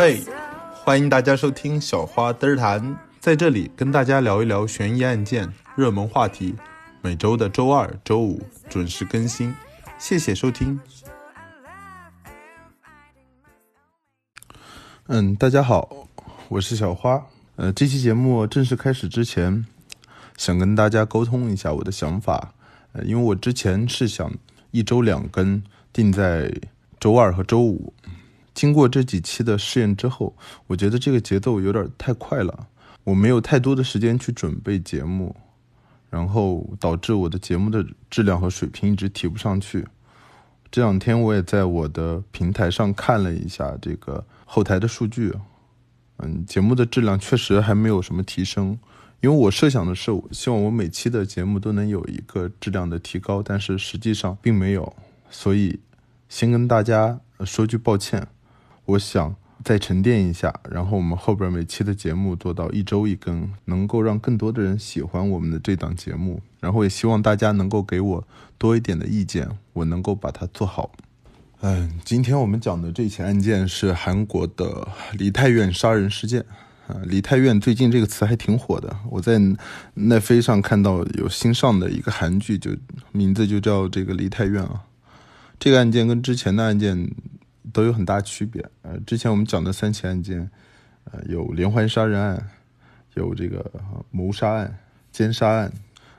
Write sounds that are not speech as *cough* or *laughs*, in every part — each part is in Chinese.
嘿，欢迎大家收听小花嘚儿谈，在这里跟大家聊一聊悬疑案件、热门话题。每周的周二、周五准时更新，谢谢收听。嗯，大家好，我是小花。呃，这期节目正式开始之前，想跟大家沟通一下我的想法。呃，因为我之前是想一周两更，定在周二和周五。经过这几期的试验之后，我觉得这个节奏有点太快了，我没有太多的时间去准备节目。然后导致我的节目的质量和水平一直提不上去。这两天我也在我的平台上看了一下这个后台的数据，嗯，节目的质量确实还没有什么提升。因为我设想的是，希望我每期的节目都能有一个质量的提高，但是实际上并没有。所以，先跟大家说句抱歉。我想。再沉淀一下，然后我们后边每期的节目做到一周一更，能够让更多的人喜欢我们的这档节目。然后也希望大家能够给我多一点的意见，我能够把它做好。嗯，今天我们讲的这起案件是韩国的梨泰院杀人事件。啊，梨泰院最近这个词还挺火的，我在奈飞上看到有新上的一个韩剧，就名字就叫这个梨泰院啊。这个案件跟之前的案件。都有很大区别。呃，之前我们讲的三起案件，呃，有连环杀人案，有这个谋杀案、奸杀案。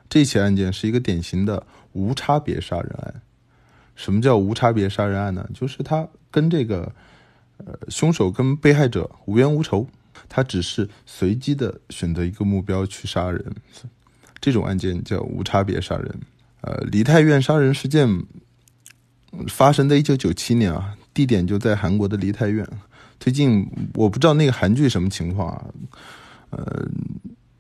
这起案件是一个典型的无差别杀人案。什么叫无差别杀人案呢？就是他跟这个呃凶手跟被害者无冤无仇，他只是随机的选择一个目标去杀人。这种案件叫无差别杀人。呃，梨泰院杀人事件发生在一九九七年啊。地点就在韩国的梨泰院。最近我不知道那个韩剧什么情况啊，呃，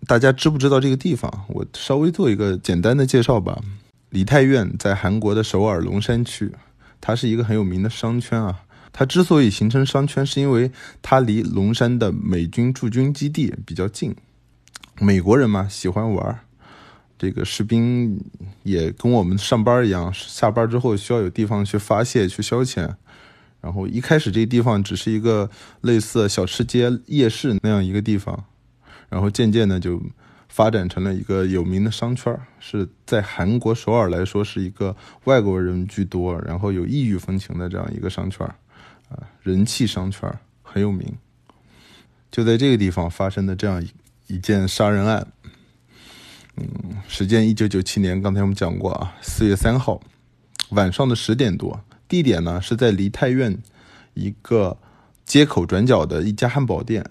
大家知不知道这个地方？我稍微做一个简单的介绍吧。梨泰院在韩国的首尔龙山区，它是一个很有名的商圈啊。它之所以形成商圈，是因为它离龙山的美军驻军基地比较近。美国人嘛，喜欢玩儿，这个士兵也跟我们上班一样，下班之后需要有地方去发泄、去消遣。然后一开始这个地方只是一个类似小吃街、夜市那样一个地方，然后渐渐的就发展成了一个有名的商圈，是在韩国首尔来说是一个外国人居多，然后有异域风情的这样一个商圈，啊，人气商圈很有名。就在这个地方发生的这样一件杀人案，嗯，时间一九九七年，刚才我们讲过啊，四月三号晚上的十点多。地点呢是在梨泰院一个街口转角的一家汉堡店，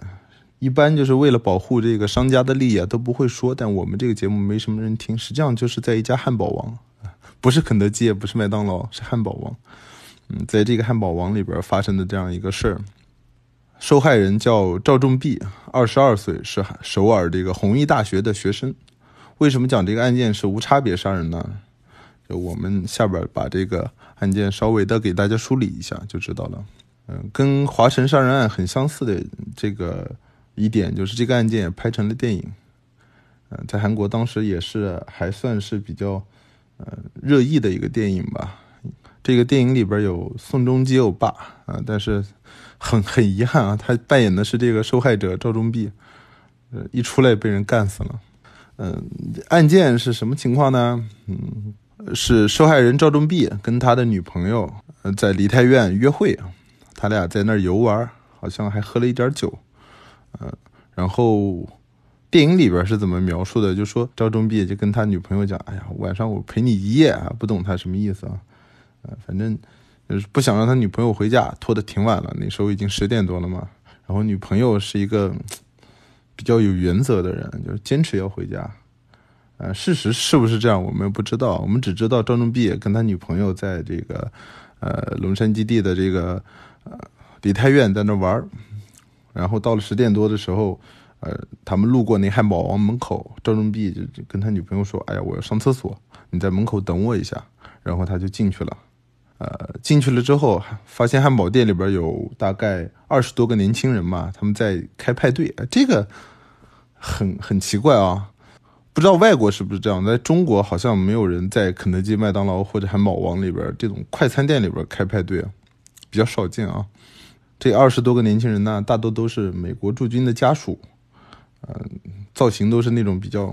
一般就是为了保护这个商家的利益啊都不会说，但我们这个节目没什么人听，实际上就是在一家汉堡王，*laughs* 不是肯德基，也不是麦当劳，是汉堡王。嗯，在这个汉堡王里边发生的这样一个事儿，受害人叫赵仲弼，二十二岁，是首尔这个弘毅大学的学生。为什么讲这个案件是无差别杀人呢？就我们下边把这个。案件稍微的给大家梳理一下就知道了，嗯，跟华晨杀人案很相似的这个一点就是这个案件也拍成了电影，嗯，在韩国当时也是还算是比较呃热议的一个电影吧。这个电影里边有宋仲基欧巴啊，但是很 *laughs* 很遗憾啊，他扮演的是这个受害者赵忠弼，呃，一出来被人干死了。嗯，案件是什么情况呢？嗯。是受害人赵忠弼跟他的女朋友呃在梨泰院约会，他俩在那儿游玩，好像还喝了一点酒，嗯，然后电影里边是怎么描述的？就说赵忠弼就跟他女朋友讲：“哎呀，晚上我陪你一夜啊，不懂他什么意思啊，呃，反正就是不想让他女朋友回家，拖得挺晚了，那时候已经十点多了嘛。然后女朋友是一个比较有原则的人，就是坚持要回家。”呃，事实是不是这样，我们不知道。我们只知道赵仲弼跟他女朋友在这个，呃，龙山基地的这个，呃，梨泰院在那玩儿然后到了十点多的时候，呃，他们路过那汉堡王门口，赵仲弼就跟他女朋友说：“哎呀，我要上厕所，你在门口等我一下。”然后他就进去了。呃，进去了之后，发现汉堡店里边有大概二十多个年轻人嘛，他们在开派对。这个很很奇怪啊。不知道外国是不是这样，在中国好像没有人在肯德基、麦当劳或者汉堡王里边这种快餐店里边开派对，比较少见啊。这二十多个年轻人呢，大多都是美国驻军的家属，嗯，造型都是那种比较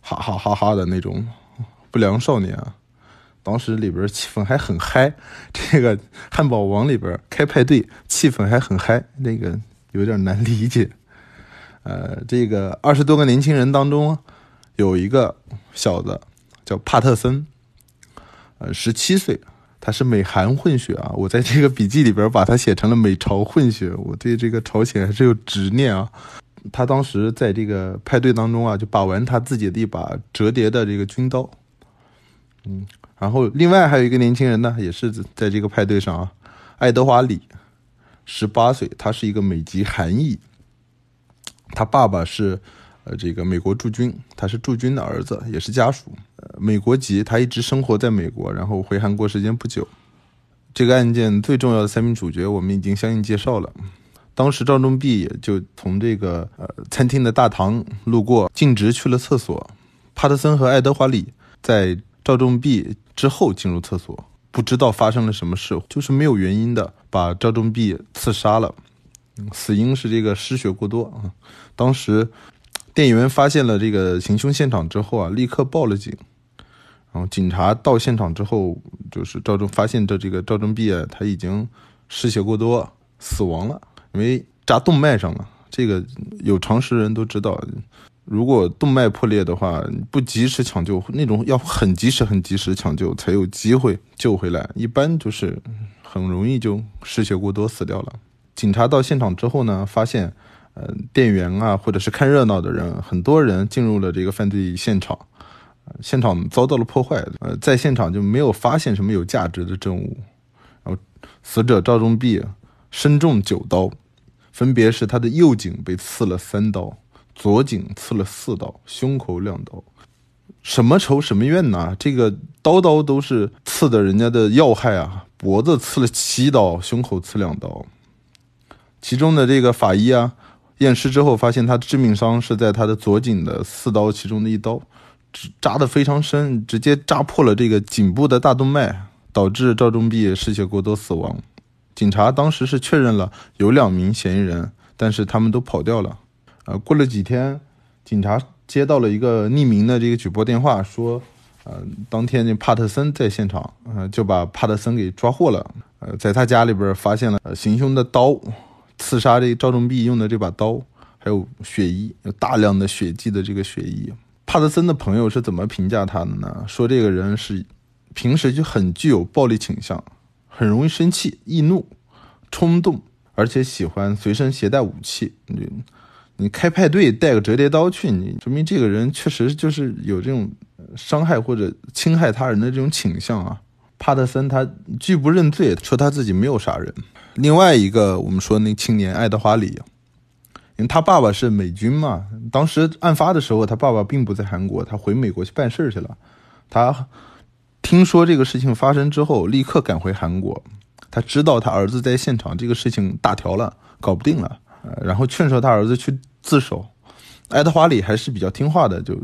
哈哈哈哈的那种不良少年啊。当时里边气氛还很嗨，这个汉堡王里边开派对，气氛还很嗨，那个有点难理解。呃，这个二十多个年轻人当中，有一个小子叫帕特森，呃，十七岁，他是美韩混血啊。我在这个笔记里边把他写成了美朝混血，我对这个朝鲜还是有执念啊。他当时在这个派对当中啊，就把玩他自己的一把折叠的这个军刀，嗯。然后，另外还有一个年轻人呢，也是在这个派对上啊，爱德华里，十八岁，他是一个美籍韩裔，他爸爸是呃这个美国驻军，他是驻军的儿子，也是家属，呃美国籍，他一直生活在美国，然后回韩国时间不久。这个案件最重要的三名主角，我们已经相应介绍了。当时赵忠弼就从这个呃餐厅的大堂路过，径直去了厕所。帕特森和爱德华里在赵忠弼。之后进入厕所，不知道发生了什么事，就是没有原因的把赵忠弼刺杀了。死因是这个失血过多啊。当时店员发现了这个行凶现场之后啊，立刻报了警。然后警察到现场之后，就是赵忠发现的这个赵忠弼啊，他已经失血过多死亡了，因为扎动脉上了。这个有常识人都知道。如果动脉破裂的话，不及时抢救，那种要很及时、很及时抢救才有机会救回来。一般就是很容易就失血过多死掉了。警察到现场之后呢，发现，呃，店员啊，或者是看热闹的人，很多人进入了这个犯罪现场，现场遭到了破坏。呃，在现场就没有发现什么有价值的证物。然后，死者赵忠弼身中九刀，分别是他的右颈被刺了三刀。左颈刺了四刀，胸口两刀，什么仇什么怨呐？这个刀刀都是刺的人家的要害啊！脖子刺了七刀，胸口刺两刀。其中的这个法医啊，验尸之后发现他致命伤是在他的左颈的四刀其中的一刀，扎的非常深，直接扎破了这个颈部的大动脉，导致赵忠弼失血过多死亡。警察当时是确认了有两名嫌疑人，但是他们都跑掉了。呃，过了几天，警察接到了一个匿名的这个举报电话，说，呃，当天那帕特森在现场，呃，就把帕特森给抓获了。呃，在他家里边发现了行凶的刀，刺杀这赵忠弼用的这把刀，还有血衣，有大量的血迹的这个血衣。帕特森的朋友是怎么评价他的呢？说这个人是平时就很具有暴力倾向，很容易生气、易怒、冲动，而且喜欢随身携带武器。你你开派对带个折叠刀去，你说明这个人确实就是有这种伤害或者侵害他人的这种倾向啊。帕特森他拒不认罪，说他自己没有杀人。另外一个我们说那青年爱德华里，因为他爸爸是美军嘛，当时案发的时候他爸爸并不在韩国，他回美国去办事去了。他听说这个事情发生之后，立刻赶回韩国。他知道他儿子在现场，这个事情大条了，搞不定了，然后劝说他儿子去。自首，爱德华里还是比较听话的，就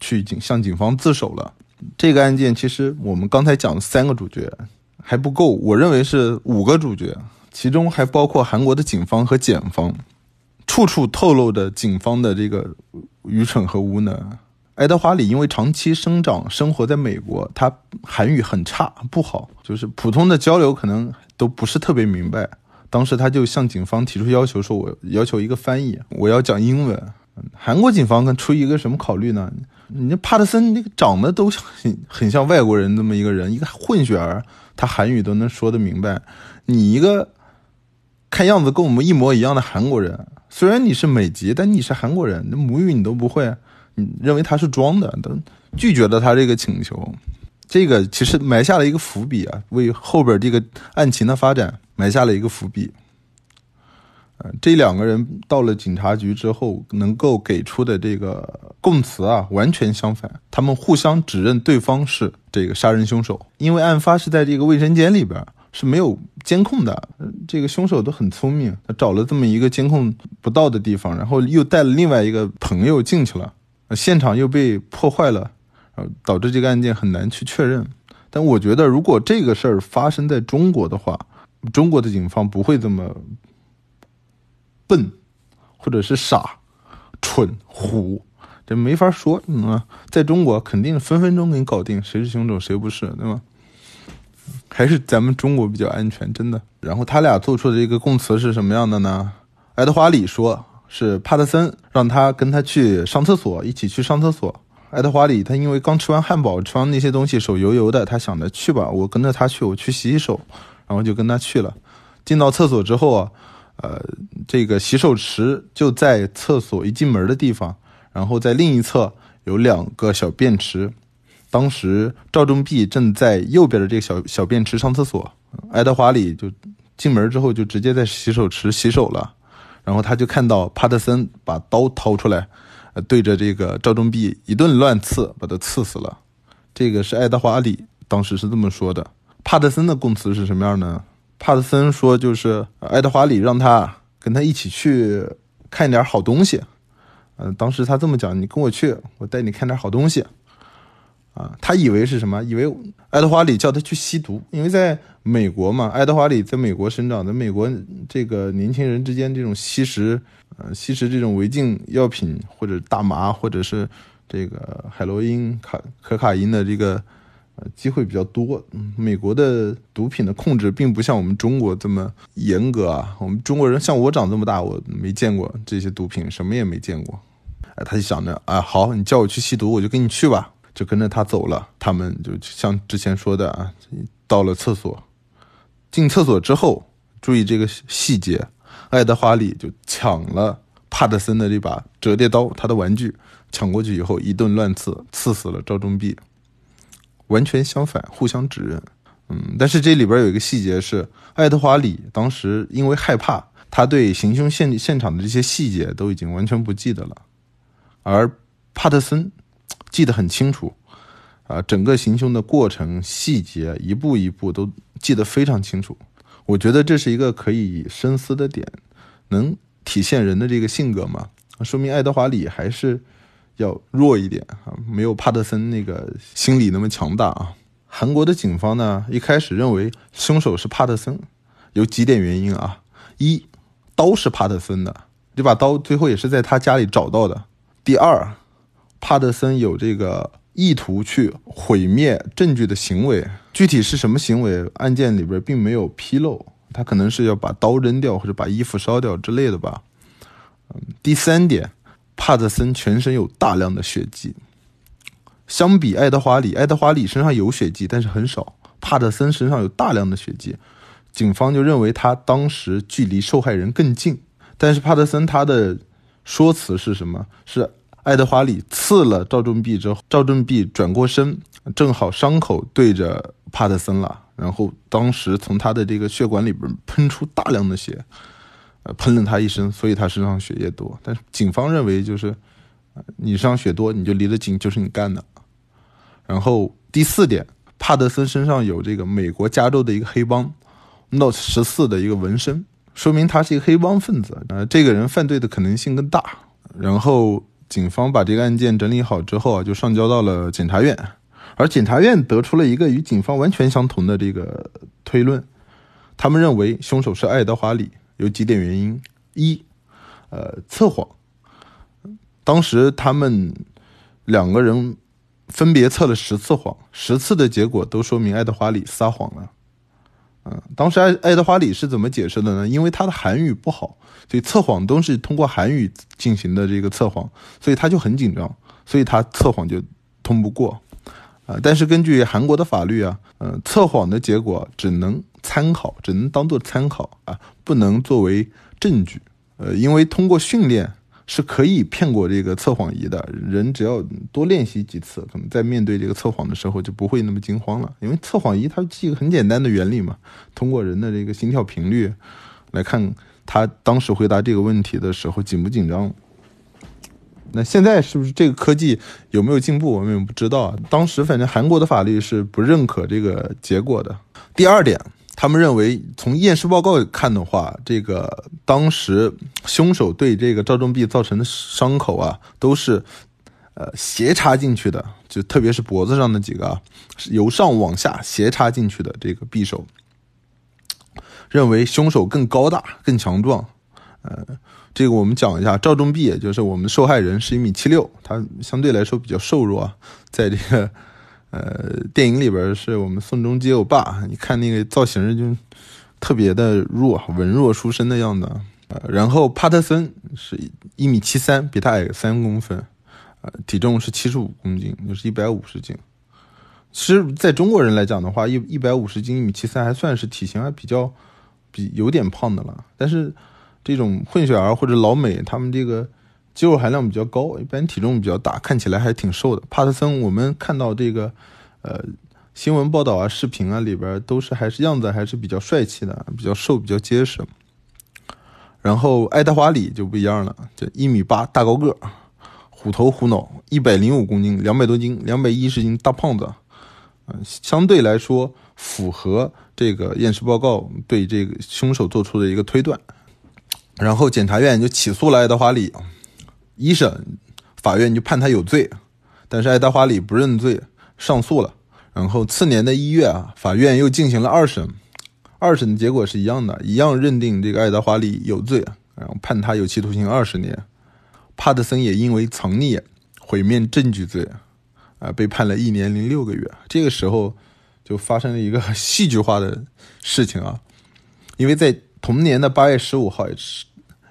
去警向警方自首了。这个案件其实我们刚才讲的三个主角还不够，我认为是五个主角，其中还包括韩国的警方和检方，处处透露着警方的这个愚蠢和无能。爱德华里因为长期生长生活在美国，他韩语很差不好，就是普通的交流可能都不是特别明白。当时他就向警方提出要求，说我要求一个翻译，我要讲英文。韩国警方出于一个什么考虑呢？你帕特森那个长得都很很像外国人，这么一个人，一个混血儿，他韩语都能说得明白。你一个看样子跟我们一模一样的韩国人，虽然你是美籍，但你是韩国人，那母语你都不会，你认为他是装的，都拒绝了他这个请求。这个其实埋下了一个伏笔啊，为后边这个案情的发展。埋下了一个伏笔。呃，这两个人到了警察局之后，能够给出的这个供词啊，完全相反。他们互相指认对方是这个杀人凶手，因为案发是在这个卫生间里边，是没有监控的。这个凶手都很聪明，他找了这么一个监控不到的地方，然后又带了另外一个朋友进去了，现场又被破坏了，导致这个案件很难去确认。但我觉得，如果这个事儿发生在中国的话，中国的警方不会这么笨，或者是傻、蠢、虎，这没法说。嗯，在中国肯定分分钟给你搞定，谁是凶手谁不是，对吗？还是咱们中国比较安全，真的。然后他俩做出的这个供词是什么样的呢？爱德华里说是帕特森让他跟他去上厕所，一起去上厕所。爱德华里他因为刚吃完汉堡，吃完那些东西手油油的，他想着去吧，我跟着他去，我去洗洗手，然后就跟他去了。进到厕所之后啊，呃，这个洗手池就在厕所一进门的地方，然后在另一侧有两个小便池。当时赵忠弼正在右边的这个小小便池上厕所，爱德华里就进门之后就直接在洗手池洗手了，然后他就看到帕特森把刀掏出来，对着这个赵忠弼一顿乱刺，把他刺死了。这个是爱德华里当时是这么说的。帕特森的供词是什么样呢？帕特森说就是爱德华里让他跟他一起去看点好东西，嗯，当时他这么讲，你跟我去，我带你看点好东西。啊，他以为是什么？以为爱德华里叫他去吸毒，因为在美国嘛，爱德华里在美国生长，在美国这个年轻人之间这种吸食，呃，吸食这种违禁药品或者大麻或者是这个海洛因、卡可卡因的这个呃机会比较多。美国的毒品的控制并不像我们中国这么严格啊。我们中国人像我长这么大，我没见过这些毒品，什么也没见过。哎，他就想着，啊，好，你叫我去吸毒，我就跟你去吧。就跟着他走了，他们就像之前说的啊，到了厕所，进厕所之后，注意这个细节，爱德华里就抢了帕特森的这把折叠刀，他的玩具抢过去以后，一顿乱刺，刺死了赵忠弼。完全相反，互相指认。嗯，但是这里边有一个细节是，爱德华里当时因为害怕，他对行凶现现场的这些细节都已经完全不记得了，而帕特森。记得很清楚，啊，整个行凶的过程细节一步一步都记得非常清楚。我觉得这是一个可以深思的点，能体现人的这个性格吗？说明爱德华里还是要弱一点啊，没有帕特森那个心理那么强大啊。韩国的警方呢，一开始认为凶手是帕特森，有几点原因啊：一，刀是帕特森的，这把刀最后也是在他家里找到的；第二。帕特森有这个意图去毁灭证据的行为，具体是什么行为？案件里边并没有披露。他可能是要把刀扔掉，或者把衣服烧掉之类的吧。嗯，第三点，帕特森全身有大量的血迹，相比爱德华里，爱德华里身上有血迹，但是很少。帕特森身上有大量的血迹，警方就认为他当时距离受害人更近。但是帕特森他的说辞是什么？是。爱德华里刺了赵正弼之后，赵正弼转过身，正好伤口对着帕特森了。然后当时从他的这个血管里边喷出大量的血，呃，喷了他一身，所以他身上血液多。但是警方认为就是，你身上血多，你就离得近，就是你干的。然后第四点，帕特森身上有这个美国加州的一个黑帮 Note 十四的一个纹身，说明他是一个黑帮分子。呃，这个人犯罪的可能性更大。然后。警方把这个案件整理好之后啊，就上交到了检察院，而检察院得出了一个与警方完全相同的这个推论，他们认为凶手是爱德华里，有几点原因：一，呃，测谎，当时他们两个人分别测了十次谎，十次的结果都说明爱德华里撒谎了。嗯，当时爱爱德华里是怎么解释的呢？因为他的韩语不好，所以测谎都是通过韩语进行的这个测谎，所以他就很紧张，所以他测谎就通不过。啊，但是根据韩国的法律啊，嗯，测谎的结果只能参考，只能当做参考啊，不能作为证据。呃，因为通过训练。是可以骗过这个测谎仪的人，只要多练习几次，可能在面对这个测谎的时候就不会那么惊慌了。因为测谎仪它是一个很简单的原理嘛，通过人的这个心跳频率来看，他当时回答这个问题的时候紧不紧张。那现在是不是这个科技有没有进步，我们也不知道啊。当时反正韩国的法律是不认可这个结果的。第二点。他们认为，从验尸报告看的话，这个当时凶手对这个赵忠弼造成的伤口啊，都是，呃，斜插进去的，就特别是脖子上的几个啊，由上往下斜插进去的这个匕首。认为凶手更高大、更强壮，呃，这个我们讲一下，赵仲弼就是我们受害人，是一米七六，他相对来说比较瘦弱，在这个呃电影里边是我们宋仲基欧巴，你看那个造型就特别的弱，文弱书生的样子。然后帕特森是一米七三，比他矮三公分，呃，体重是七十五公斤，就是一百五十斤。其实，在中国人来讲的话，一一百五十斤，一米七三，还算是体型还比较比有点胖的了。但是，这种混血儿或者老美，他们这个肌肉含量比较高，一般体重比较大，看起来还挺瘦的。帕特森，我们看到这个呃新闻报道啊、视频啊里边，都是还是样子还是比较帅气的，比较瘦，比较结实。然后爱德华里就不一样了，这一米八大高个，虎头虎脑，一百零五公斤，两百多斤，两百一十斤大胖子，嗯，相对来说符合这个验尸报告对这个凶手做出的一个推断。然后检察院就起诉了爱德华里，一审法院就判他有罪，但是爱德华里不认罪，上诉了。然后次年的一月啊，法院又进行了二审。二审的结果是一样的，一样认定这个爱德华里有罪，然后判他有期徒刑二十年。帕特森也因为藏匿、毁灭证据罪，啊，被判了一年零六个月。这个时候就发生了一个 *laughs* 戏剧化的事情啊，因为在同年的八月十五号，也是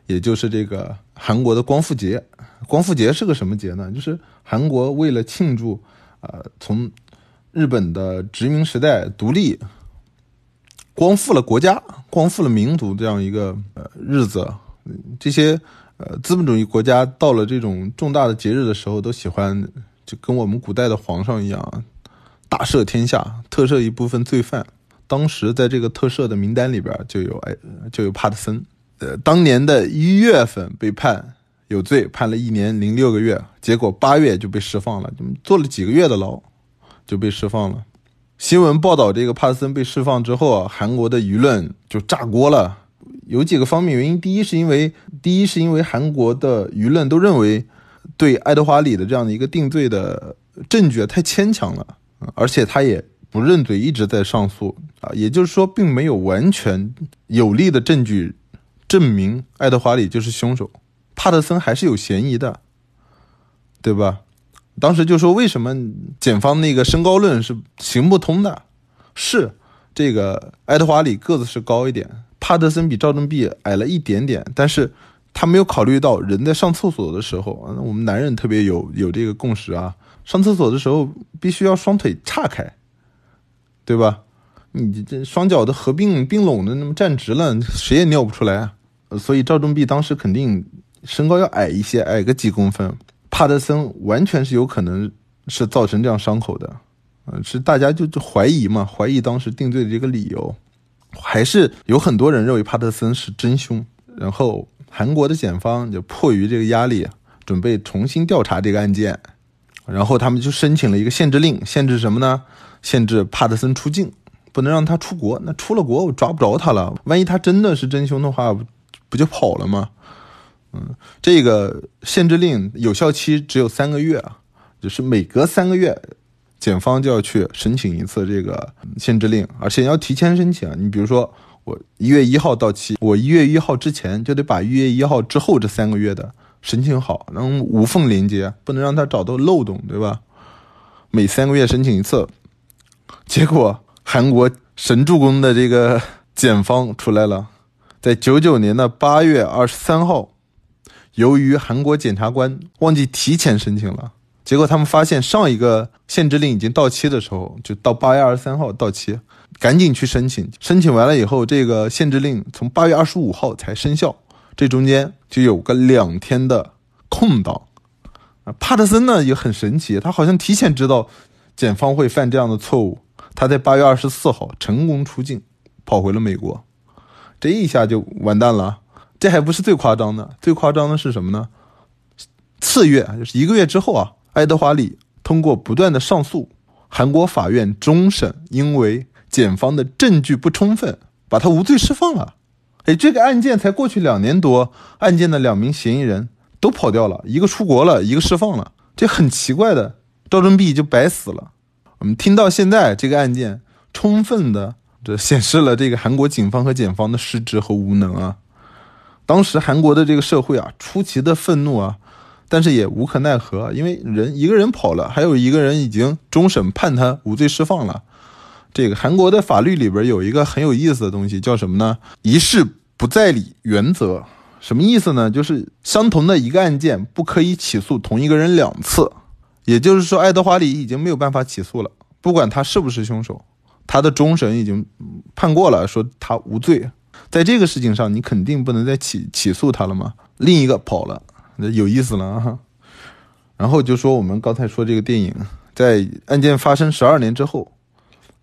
也就是这个韩国的光复节。光复节是个什么节呢？就是韩国为了庆祝，呃，从日本的殖民时代独立。光复了国家，光复了民族，这样一个呃日子，这些呃资本主义国家到了这种重大的节日的时候，都喜欢就跟我们古代的皇上一样，大赦天下，特赦一部分罪犯。当时在这个特赦的名单里边就有哎就有帕特森，呃，当年的一月份被判有罪，判了一年零六个月，结果八月就被释放了，坐了几个月的牢就被释放了。新闻报道，这个帕森被释放之后啊，韩国的舆论就炸锅了。有几个方面原因，第一是因为，第一是因为韩国的舆论都认为，对爱德华里的这样的一个定罪的证据太牵强了，而且他也不认罪，一直在上诉啊，也就是说，并没有完全有力的证据证明爱德华里就是凶手，帕特森还是有嫌疑的，对吧？当时就说为什么检方那个身高论是行不通的？是这个爱德华里个子是高一点，帕特森比赵正碧矮了一点点，但是他没有考虑到人在上厕所的时候，我们男人特别有有这个共识啊，上厕所的时候必须要双腿岔开，对吧？你这双脚的合并并拢的那么站直了，谁也尿不出来，所以赵正碧当时肯定身高要矮一些，矮个几公分。帕特森完全是有可能是造成这样伤口的，嗯，是大家就就怀疑嘛，怀疑当时定罪的这个理由，还是有很多人认为帕特森是真凶。然后韩国的检方就迫于这个压力，准备重新调查这个案件，然后他们就申请了一个限制令，限制什么呢？限制帕特森出境，不能让他出国。那出了国我抓不着他了，万一他真的是真凶的话，不就跑了吗？嗯，这个限制令有效期只有三个月啊，就是每隔三个月，检方就要去申请一次这个限制令，而且要提前申请。你比如说，我一月一号到期，我一月一号之前就得把一月一号之后这三个月的申请好，能无缝连接，不能让他找到漏洞，对吧？每三个月申请一次，结果韩国神助攻的这个检方出来了，在九九年的八月二十三号。由于韩国检察官忘记提前申请了，结果他们发现上一个限制令已经到期的时候，就到八月二十三号到期，赶紧去申请。申请完了以后，这个限制令从八月二十五号才生效，这中间就有个两天的空档。啊，帕特森呢也很神奇，他好像提前知道检方会犯这样的错误，他在八月二十四号成功出境，跑回了美国，这一下就完蛋了。这还不是最夸张的，最夸张的是什么呢？次月就是一个月之后啊，爱德华里通过不断的上诉，韩国法院终审，因为检方的证据不充分，把他无罪释放了。哎，这个案件才过去两年多，案件的两名嫌疑人都跑掉了，一个出国了，一个释放了，这很奇怪的，赵正弼就白死了。我们听到现在这个案件，充分的这显示了这个韩国警方和检方的失职和无能啊。当时韩国的这个社会啊，出奇的愤怒啊，但是也无可奈何，因为人一个人跑了，还有一个人已经终审判他无罪释放了。这个韩国的法律里边有一个很有意思的东西，叫什么呢？一事不再理原则。什么意思呢？就是相同的一个案件不可以起诉同一个人两次。也就是说，爱德华里已经没有办法起诉了，不管他是不是凶手，他的终审已经判过了，说他无罪。在这个事情上，你肯定不能再起起诉他了嘛？另一个跑了，那有意思了啊！然后就说我们刚才说这个电影，在案件发生十二年之后，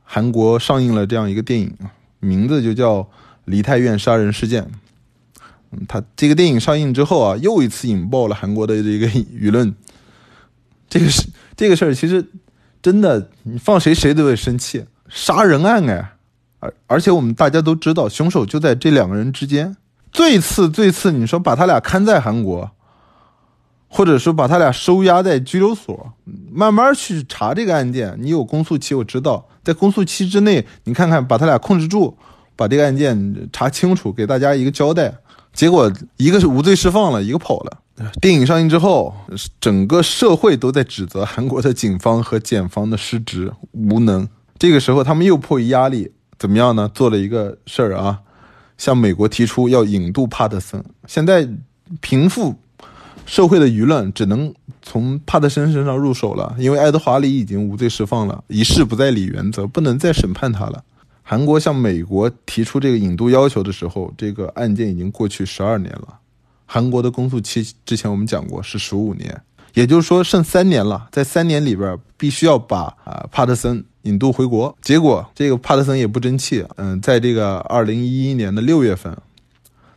韩国上映了这样一个电影，名字就叫《梨泰院杀人事件》。嗯，他这个电影上映之后啊，又一次引爆了韩国的这个舆论。这个事这个事儿，其实真的，你放谁谁都会生气，杀人案哎。而而且我们大家都知道，凶手就在这两个人之间。最次最次，你说把他俩看在韩国，或者说把他俩收押在拘留所，慢慢去查这个案件。你有公诉期，我知道，在公诉期之内，你看看把他俩控制住，把这个案件查清楚，给大家一个交代。结果一个是无罪释放了，一个跑了。电影上映之后，整个社会都在指责韩国的警方和检方的失职无能。这个时候，他们又迫于压力。怎么样呢？做了一个事儿啊，向美国提出要引渡帕特森。现在平复社会的舆论，只能从帕特森身上入手了，因为爱德华里已经无罪释放了，一事不再理原则，不能再审判他了。韩国向美国提出这个引渡要求的时候，这个案件已经过去十二年了。韩国的公诉期之前我们讲过是十五年，也就是说剩三年了，在三年里边必须要把啊帕特森。引渡回国，结果这个帕特森也不争气，嗯，在这个二零一一年的六月份，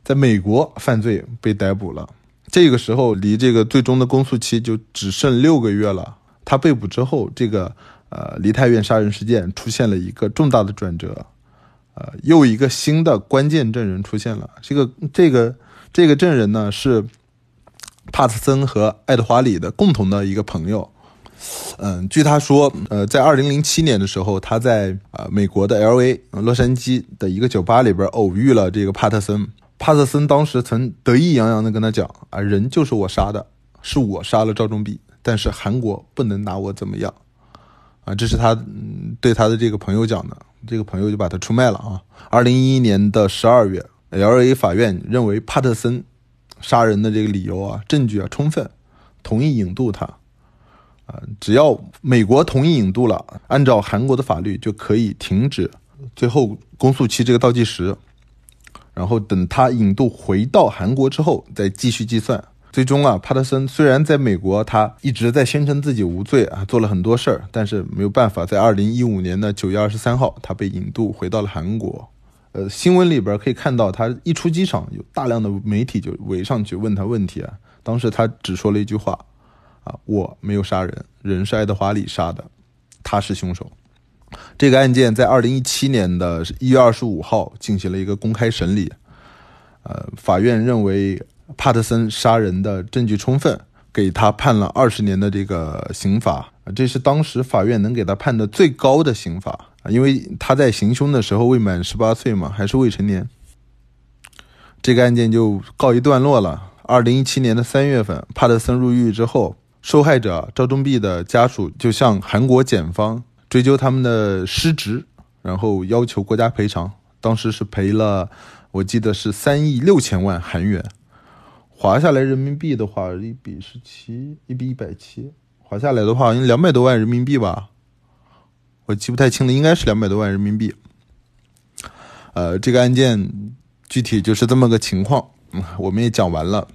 在美国犯罪被逮捕了。这个时候离这个最终的公诉期就只剩六个月了。他被捕之后，这个呃梨泰院杀人事件出现了一个重大的转折，呃，又一个新的关键证人出现了。这个这个这个证人呢是帕特森和爱德华里的共同的一个朋友。嗯，据他说，呃，在二零零七年的时候，他在啊美国的 L A 洛杉矶的一个酒吧里边偶遇了这个帕特森。帕特森当时曾得意洋洋地跟他讲：“啊，人就是我杀的，是我杀了赵忠弼，但是韩国不能拿我怎么样。”啊，这是他对他的这个朋友讲的。这个朋友就把他出卖了啊。二零一一年的十二月，L A 法院认为帕特森杀人的这个理由啊，证据啊充分，同意引渡他。啊，只要美国同意引渡了，按照韩国的法律就可以停止最后公诉期这个倒计时，然后等他引渡回到韩国之后再继续计算。最终啊，帕特森虽然在美国他一直在宣称自己无罪啊，做了很多事儿，但是没有办法，在二零一五年的九月二十三号，他被引渡回到了韩国。呃，新闻里边可以看到，他一出机场，有大量的媒体就围上去问他问题啊。当时他只说了一句话。啊，我没有杀人，人是爱德华里杀的，他是凶手。这个案件在二零一七年的一月二十五号进行了一个公开审理，呃，法院认为帕特森杀人的证据充分，给他判了二十年的这个刑罚，这是当时法院能给他判的最高的刑罚，因为他在行凶的时候未满十八岁嘛，还是未成年。这个案件就告一段落了。二零一七年的三月份，帕特森入狱之后。受害者赵忠弼的家属就向韩国检方追究他们的失职，然后要求国家赔偿。当时是赔了，我记得是三亿六千万韩元，划下来人民币的话，一比十七，一比一百七，划下来的话，两百多万人民币吧？我记不太清了，应该是两百多万人民币。呃，这个案件具体就是这么个情况，我们也讲完了。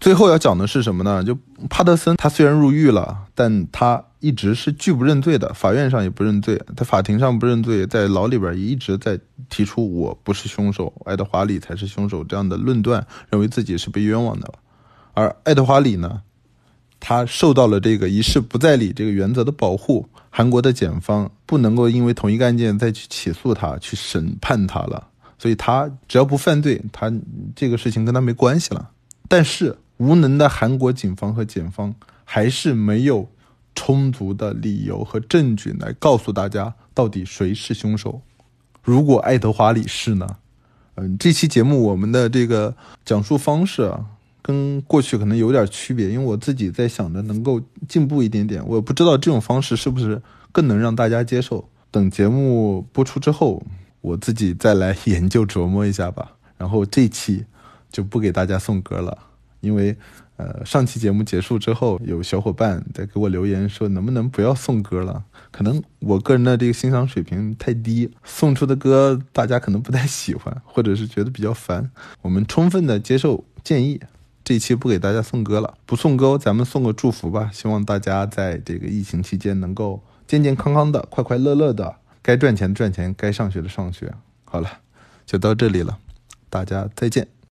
最后要讲的是什么呢？就帕特森，他虽然入狱了，但他一直是拒不认罪的，法院上也不认罪，在法庭上不认罪，在牢里边也一直在提出我不是凶手，爱德华里才是凶手这样的论断，认为自己是被冤枉的。而爱德华里呢，他受到了这个一事不再理这个原则的保护，韩国的检方不能够因为同一个案件再去起诉他，去审判他了，所以他只要不犯罪，他这个事情跟他没关系了。但是。无能的韩国警方和检方还是没有充足的理由和证据来告诉大家到底谁是凶手。如果爱德华里是呢？嗯，这期节目我们的这个讲述方式啊，跟过去可能有点区别，因为我自己在想着能够进步一点点，我不知道这种方式是不是更能让大家接受。等节目播出之后，我自己再来研究琢磨一下吧。然后这期就不给大家送歌了，因为。呃，上期节目结束之后，有小伙伴在给我留言说，能不能不要送歌了？可能我个人的这个欣赏水平太低，送出的歌大家可能不太喜欢，或者是觉得比较烦。我们充分的接受建议，这一期不给大家送歌了，不送歌，咱们送个祝福吧。希望大家在这个疫情期间能够健健康康的、快快乐乐的，该赚钱赚钱，该上学的上学。好了，就到这里了，大家再见。